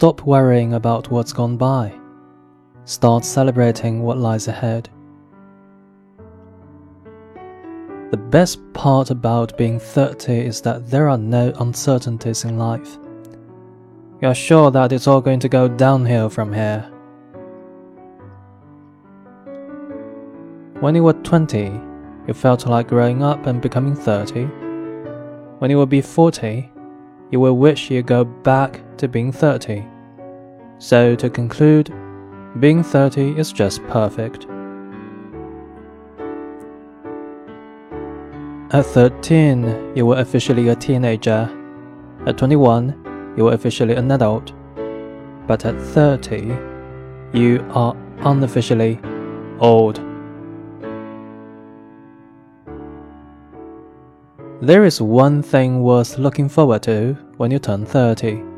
Stop worrying about what's gone by. Start celebrating what lies ahead. The best part about being 30 is that there are no uncertainties in life. You're sure that it's all going to go downhill from here. When you were 20, you felt like growing up and becoming 30. When you will be 40, you will wish you go back to being 30. So, to conclude, being 30 is just perfect. At 13, you were officially a teenager. At 21, you were officially an adult. But at 30, you are unofficially old. There is one thing worth looking forward to when you turn 30.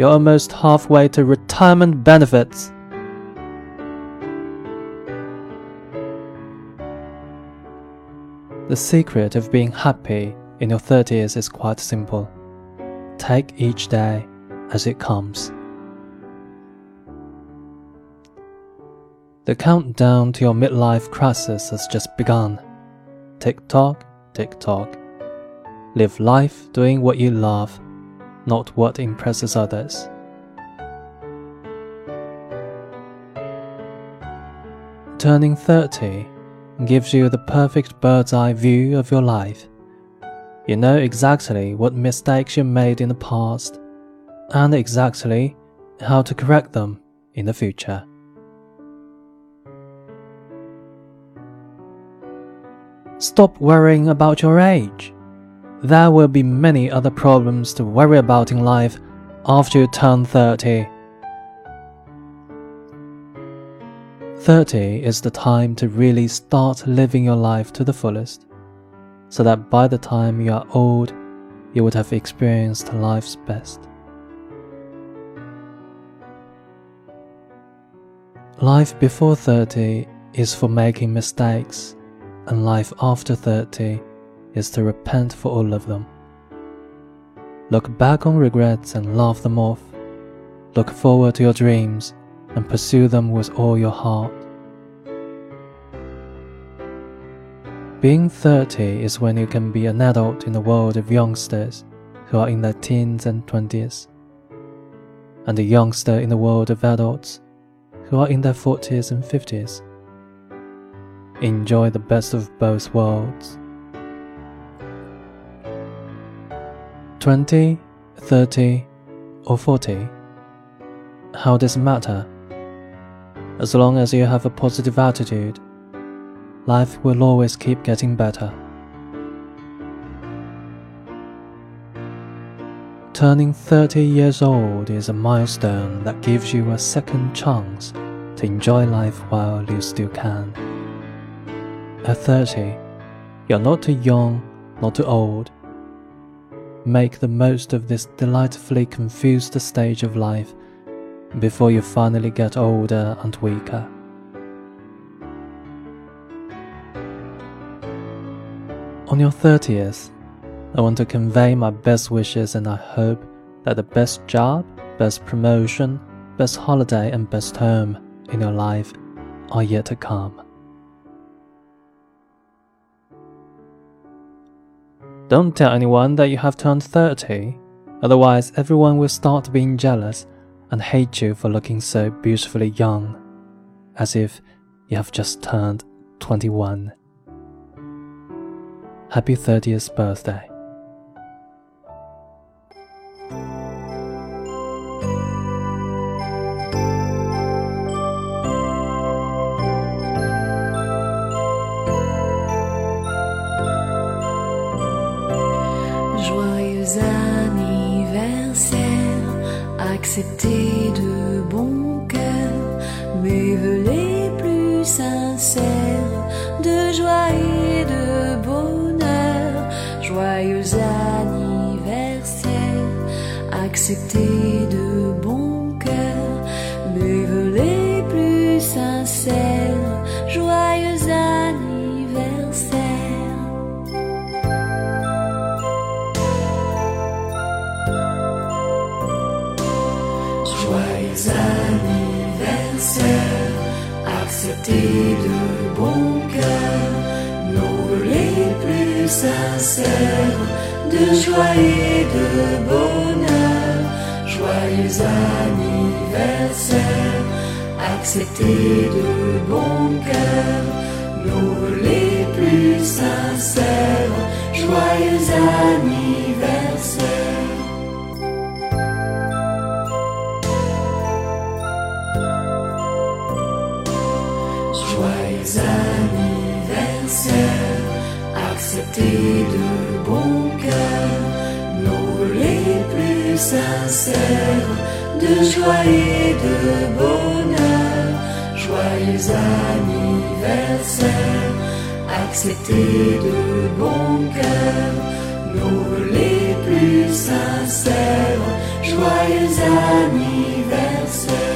You're almost halfway to retirement benefits. The secret of being happy in your 30s is quite simple. Take each day as it comes. The countdown to your midlife crisis has just begun. Tick tock, tick tock. Live life doing what you love, not what impresses others. Turning 30 gives you the perfect bird's eye view of your life. You know exactly what mistakes you made in the past and exactly how to correct them in the future. Stop worrying about your age. There will be many other problems to worry about in life after you turn 30. 30 is the time to really start living your life to the fullest, so that by the time you are old, you would have experienced life's best. Life before 30 is for making mistakes, and life after 30 is to repent for all of them. Look back on regrets and laugh them off. Look forward to your dreams and pursue them with all your heart. Being 30 is when you can be an adult in a world of youngsters who are in their teens and 20s, and a youngster in the world of adults who are in their 40s and 50s. Enjoy the best of both worlds. 20, 30, or 40? How does it matter? As long as you have a positive attitude, life will always keep getting better. Turning 30 years old is a milestone that gives you a second chance to enjoy life while you still can. At 30, you're not too young, not too old. Make the most of this delightfully confused stage of life before you finally get older and weaker. On your 30th, I want to convey my best wishes and I hope that the best job, best promotion, best holiday, and best home in your life are yet to come. Don't tell anyone that you have turned 30, otherwise, everyone will start being jealous and hate you for looking so beautifully young, as if you have just turned 21. Happy 30th birthday. Joyeux anniversaire, accepté de bon cœur mes vœux les plus sincères de joie et de bonheur. Joyeux anniversaire, accepté de les anniversaires, acceptez de bon cœur nos les plus sincères de joie et de bonheur. Joyeux anniversaire, acceptez de bon cœur nos les plus sincères, joyeux anniversaire. Joyeux anniversaire, acceptez de bon cœur nos les plus sincères de joie et de bonheur. Joyeux anniversaire, acceptez de bon cœur nos les plus sincères. Joyeux anniversaire.